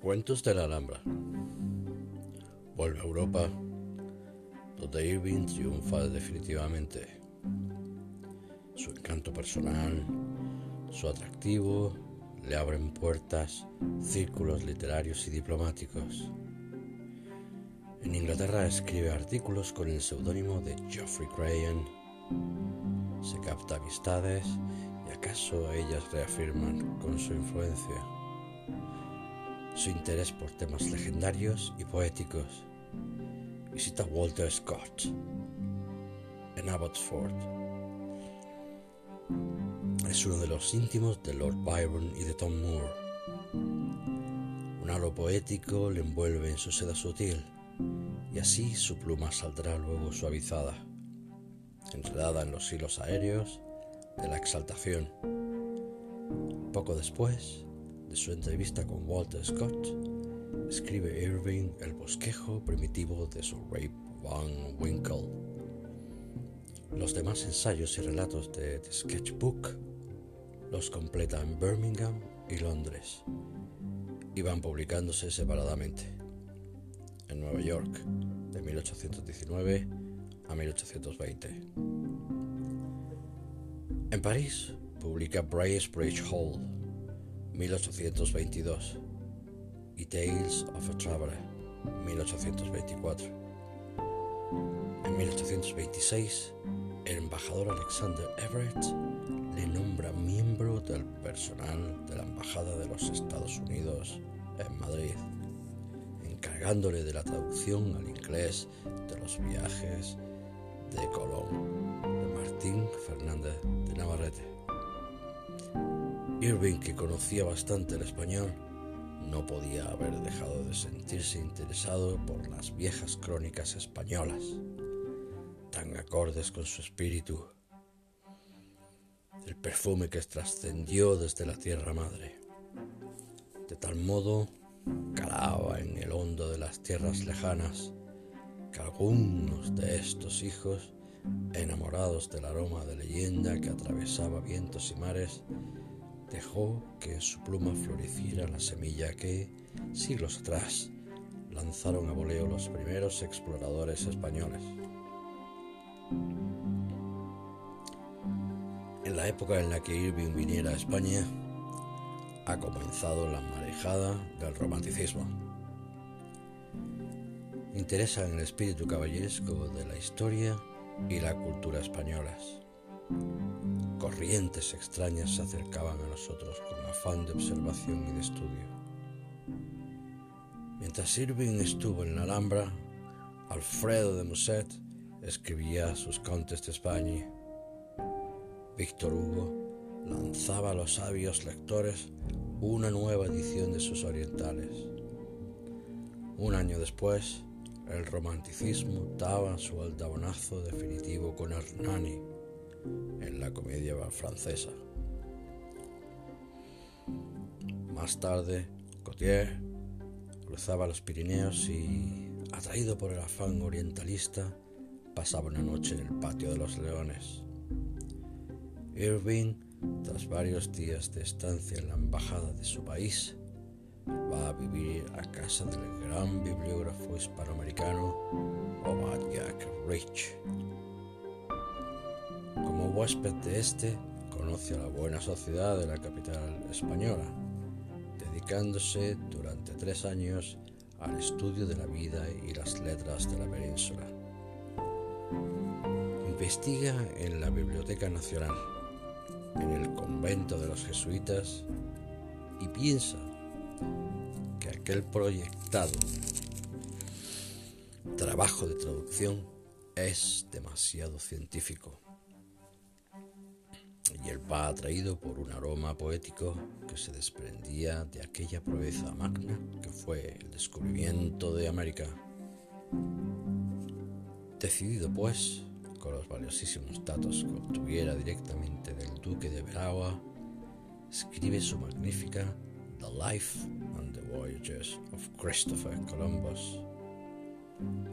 Cuentos de la Alhambra. Vuelve a Europa, donde Irving triunfa definitivamente. Su encanto personal, su atractivo, le abren puertas, círculos literarios y diplomáticos. En Inglaterra escribe artículos con el seudónimo de Geoffrey Crayon. Se capta amistades y acaso ellas reafirman con su influencia su interés por temas legendarios y poéticos. Visita Walter Scott en Abbotsford. Es uno de los íntimos de Lord Byron y de Tom Moore. Un halo poético le envuelve en su seda sutil y así su pluma saldrá luego suavizada, enredada en los hilos aéreos de la exaltación. Poco después, de su entrevista con Walter Scott, escribe Irving el bosquejo primitivo de su Rape Van Winkle. Los demás ensayos y relatos de The Sketchbook los completa en Birmingham y Londres y van publicándose separadamente. En Nueva York, de 1819 a 1820. En París, publica Bracebridge Hall 1822 y Tales of a Traveler 1824. En 1826, el embajador Alexander Everett le nombra miembro del personal de la Embajada de los Estados Unidos en Madrid, encargándole de la traducción al inglés de los viajes de Colón de Martín Fernández de Navarrete. Irving, que conocía bastante el español, no podía haber dejado de sentirse interesado por las viejas crónicas españolas, tan acordes con su espíritu. El perfume que trascendió desde la tierra madre. De tal modo, calaba en el hondo de las tierras lejanas que algunos de estos hijos, enamorados del aroma de leyenda que atravesaba vientos y mares, dejó que su pluma floreciera la semilla que, siglos atrás, lanzaron a voleo los primeros exploradores españoles. En la época en la que Irving viniera a España, ha comenzado la marejada del romanticismo. Interesa en el espíritu caballeresco de la historia y la cultura españolas corrientes extrañas se acercaban a nosotros con afán de observación y de estudio. Mientras Irving estuvo en la Alhambra, Alfredo de Musset escribía sus Contes de España. Víctor Hugo lanzaba a los sabios lectores una nueva edición de sus orientales. Un año después, el romanticismo daba su aldabonazo definitivo con Hernani comedia francesa. Más tarde, Gautier cruzaba los Pirineos y, atraído por el afán orientalista, pasaba una noche en el patio de los leones. Irving, tras varios días de estancia en la embajada de su país, va a vivir a casa del gran bibliógrafo hispanoamericano Obadiah Rich huésped de este, conoce a la buena sociedad de la capital española, dedicándose durante tres años al estudio de la vida y las letras de la península. Investiga en la Biblioteca Nacional, en el convento de los jesuitas y piensa que aquel proyectado trabajo de traducción es demasiado científico va atraído por un aroma poético que se desprendía de aquella proeza magna que fue el descubrimiento de América. Decidido pues, con los valiosísimos datos que obtuviera directamente del duque de Veragua, escribe su magnífica The Life and the Voyages of Christopher Columbus,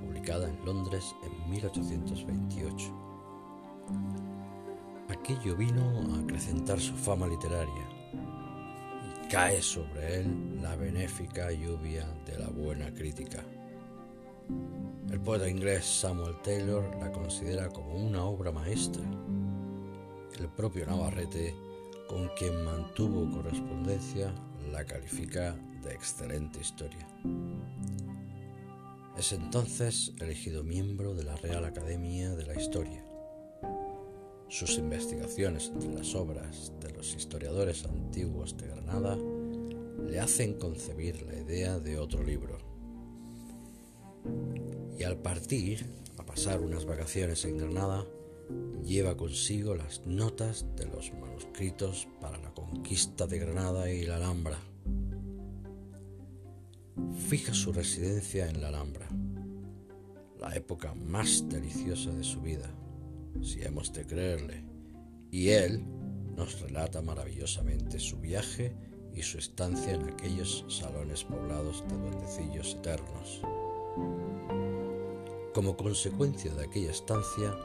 publicada en Londres en 1828 aquello vino a acrecentar su fama literaria y cae sobre él la benéfica lluvia de la buena crítica. El poeta inglés Samuel Taylor la considera como una obra maestra. El propio Navarrete, con quien mantuvo correspondencia, la califica de excelente historia. Es entonces elegido miembro de la Real Academia de la Historia. Sus investigaciones entre las obras de los historiadores antiguos de Granada le hacen concebir la idea de otro libro. Y al partir, a pasar unas vacaciones en Granada, lleva consigo las notas de los manuscritos para la conquista de Granada y la Alhambra fija su residencia en la Alhambra, la época más deliciosa de su vida, si hemos de creerle, y él nos relata maravillosamente su viaje y su estancia en aquellos salones poblados de duendecillos eternos. Como consecuencia de aquella estancia,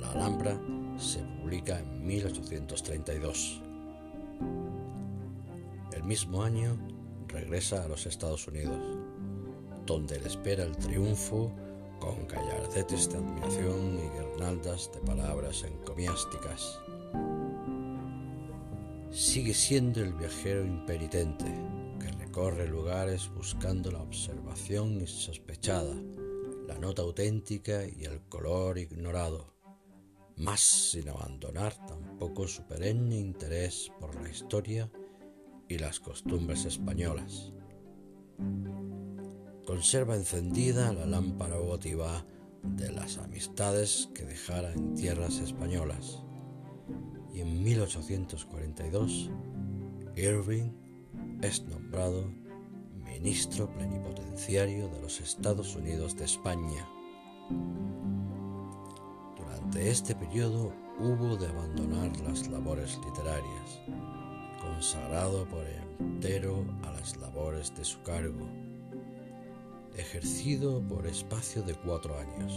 La Alhambra se publica en 1832. El mismo año regresa a los Estados Unidos, donde le espera el triunfo con gallardetes de admiración y guirnaldas de palabras encomiásticas. Sigue siendo el viajero impenitente que recorre lugares buscando la observación insospechada, la nota auténtica y el color ignorado, más sin abandonar tampoco su perenne interés por la historia y las costumbres españolas. Conserva encendida la lámpara votiva de las amistades que dejara en tierras españolas. Y en 1842, Irving es nombrado ministro plenipotenciario de los Estados Unidos de España. Durante este periodo hubo de abandonar las labores literarias consagrado por entero a las labores de su cargo, ejercido por espacio de cuatro años,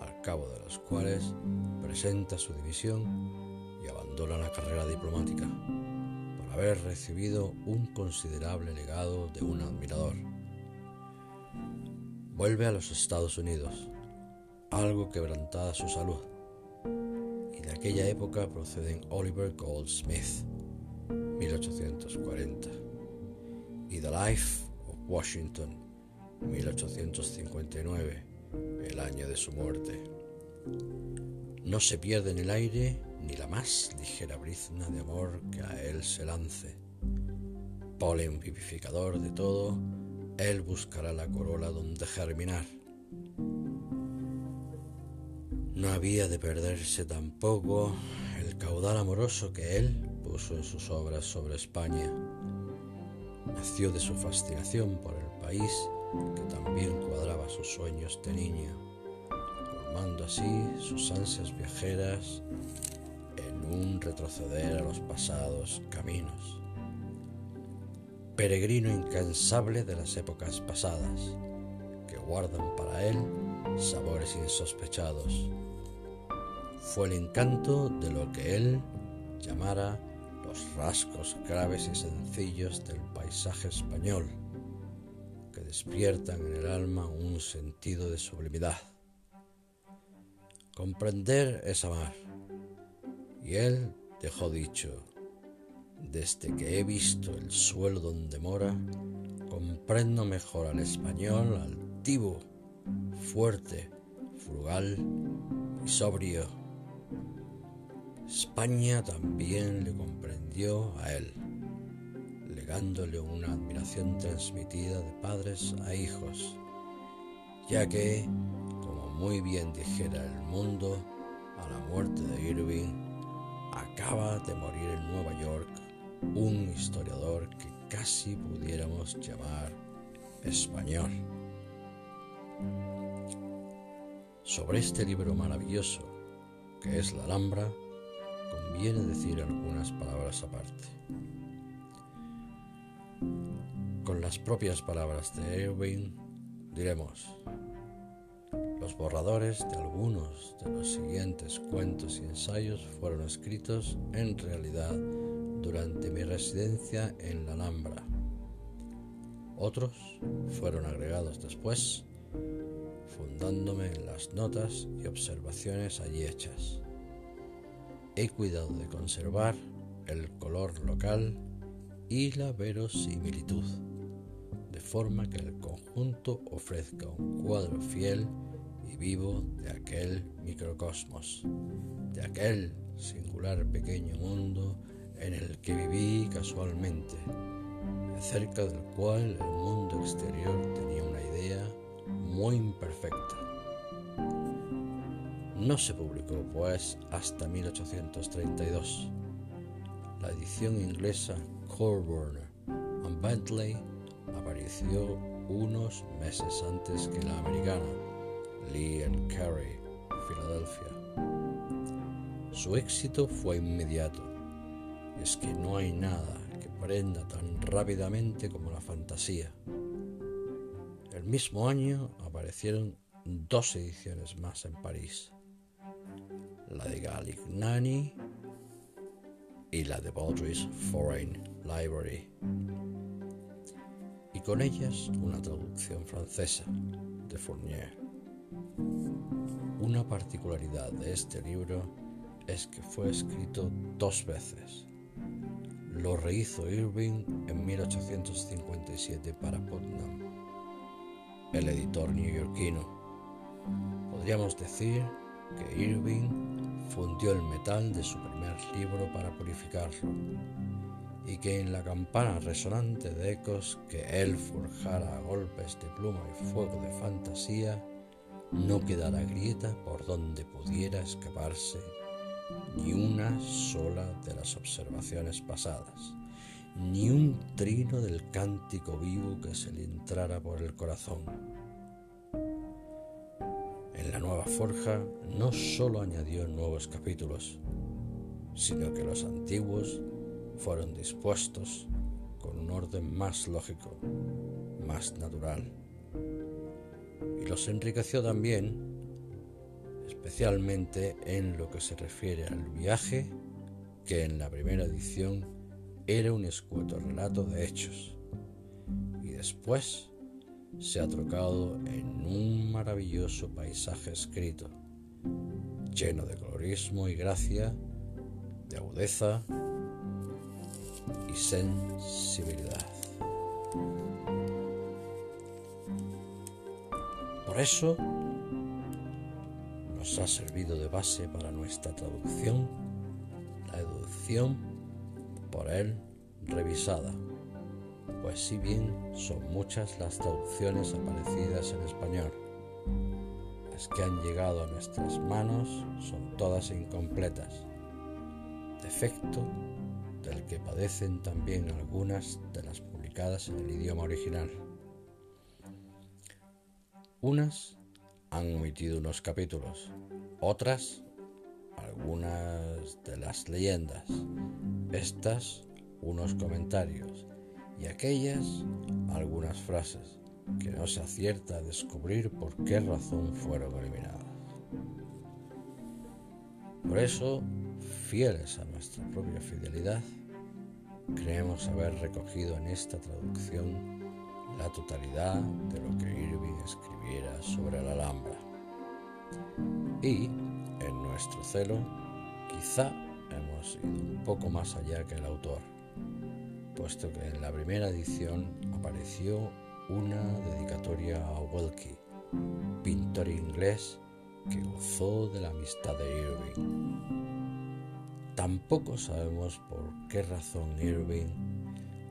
al cabo de los cuales presenta su división y abandona la carrera diplomática por haber recibido un considerable legado de un admirador. Vuelve a los Estados Unidos, algo quebrantada su salud, y de aquella época proceden Oliver Goldsmith, 1840, y The Life of Washington, 1859, el año de su muerte. No se pierde en el aire ni la más ligera brizna de amor que a él se lance. Polen vivificador de todo, él buscará la corola donde germinar. No había de perderse tampoco el caudal amoroso que él puso en sus obras sobre España. Nació de su fascinación por el país que también cuadraba sus sueños de niño, colmando así sus ansias viajeras en un retroceder a los pasados caminos. Peregrino incansable de las épocas pasadas, que guardan para él sabores insospechados. Fue el encanto de lo que él llamara los rasgos graves y sencillos del paisaje español, despiertan en el alma un sentido de sublimidad. Comprender es amar, y él dejó dicho, desde que he visto el suelo donde mora, comprendo mejor al español altivo, fuerte, frugal y sobrio. España también le comprendió a él, legándole una admiración transmitida de padres a hijos, ya que, como muy bien dijera el mundo, a la muerte de Irving, acaba de morir en Nueva York un historiador que casi pudiéramos llamar español. Sobre este libro maravilloso, que es La Alhambra, conviene decir algunas palabras aparte. Con las propias palabras de Irving diremos, los borradores de algunos de los siguientes cuentos y ensayos fueron escritos en realidad durante mi residencia en la Alhambra. Otros fueron agregados después, fundándome en las notas y observaciones allí hechas. He cuidado de conservar el color local y la verosimilitud, de forma que el conjunto ofrezca un cuadro fiel y vivo de aquel microcosmos, de aquel singular pequeño mundo en el que viví casualmente, acerca del cual el mundo exterior tenía una idea muy imperfecta. No se publicó, pues, hasta 1832. La edición inglesa Corburn and Bentley apareció unos meses antes que la americana Lee and Carey, Filadelfia. Su éxito fue inmediato. Es que no hay nada que prenda tan rápidamente como la fantasía. El mismo año aparecieron dos ediciones más en París, la de Galignani y la de Baldry's Foreign Library, y con ellas una traducción francesa de Fournier. Una particularidad de este libro es que fue escrito dos veces. Lo rehizo Irving en 1857 para Putnam, el editor neoyorquino. Podríamos decir que Irving fundió el metal de su primer libro para purificarlo y que en la campana resonante de ecos que él forjara a golpes de pluma y fuego de fantasía, no quedara grieta por donde pudiera escaparse ni una sola de las observaciones pasadas, ni un trino del cántico vivo que se le entrara por el corazón. En la nueva forja no sólo añadió nuevos capítulos, sino que los antiguos fueron dispuestos con un orden más lógico, más natural. Y los enriqueció también especialmente en lo que se refiere al viaje, que en la primera edición era un escueto relato de hechos, y después se ha trocado en un maravilloso paisaje escrito, lleno de colorismo y gracia, de agudeza y sensibilidad. Por eso, nos ha servido de base para nuestra traducción, la educación por él revisada, pues si bien son muchas las traducciones aparecidas en español, las que han llegado a nuestras manos son todas incompletas, defecto del que padecen también algunas de las publicadas en el idioma original. Unas han omitido unos capítulos, otras algunas de las leyendas, estas unos comentarios y aquellas algunas frases que no se acierta a descubrir por qué razón fueron eliminadas. Por eso, fieles a nuestra propia fidelidad, creemos haber recogido en esta traducción la totalidad de lo que Irving escribiera sobre la Alhambra. Y, en nuestro celo, quizá hemos ido un poco más allá que el autor, puesto que en la primera edición apareció una dedicatoria a Wilkie, pintor inglés que gozó de la amistad de Irving. Tampoco sabemos por qué razón Irving,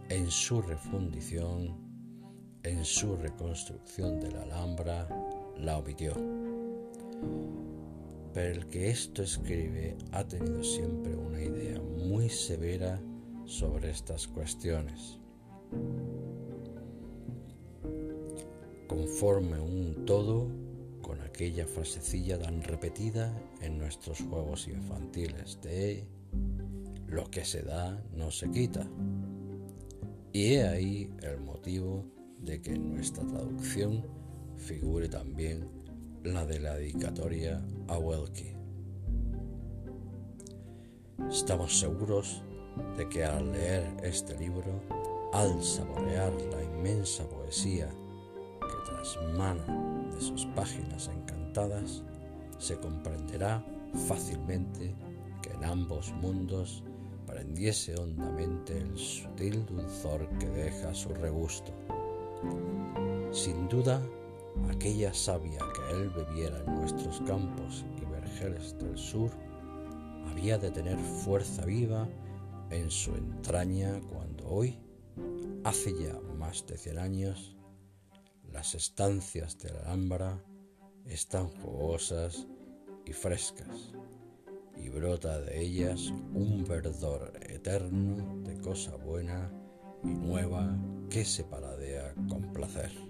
en su refundición, en su reconstrucción de la Alhambra la omitió. Pero el que esto escribe ha tenido siempre una idea muy severa sobre estas cuestiones. Conforme un todo con aquella frasecilla tan repetida en nuestros juegos infantiles de lo que se da no se quita. Y he ahí el motivo de que en nuestra traducción figure también la de la dedicatoria a Welke. Estamos seguros de que al leer este libro, al saborear la inmensa poesía que trasmana de sus páginas encantadas, se comprenderá fácilmente que en ambos mundos prendiese hondamente el sutil dulzor que deja su regusto. Sin duda, aquella savia que él bebiera en nuestros campos y vergeles del sur había de tener fuerza viva en su entraña cuando hoy, hace ya más de cien años, las estancias de la Alhambra están jugosas y frescas y brota de ellas un verdor eterno de cosa buena y nueva que se paladea con placer.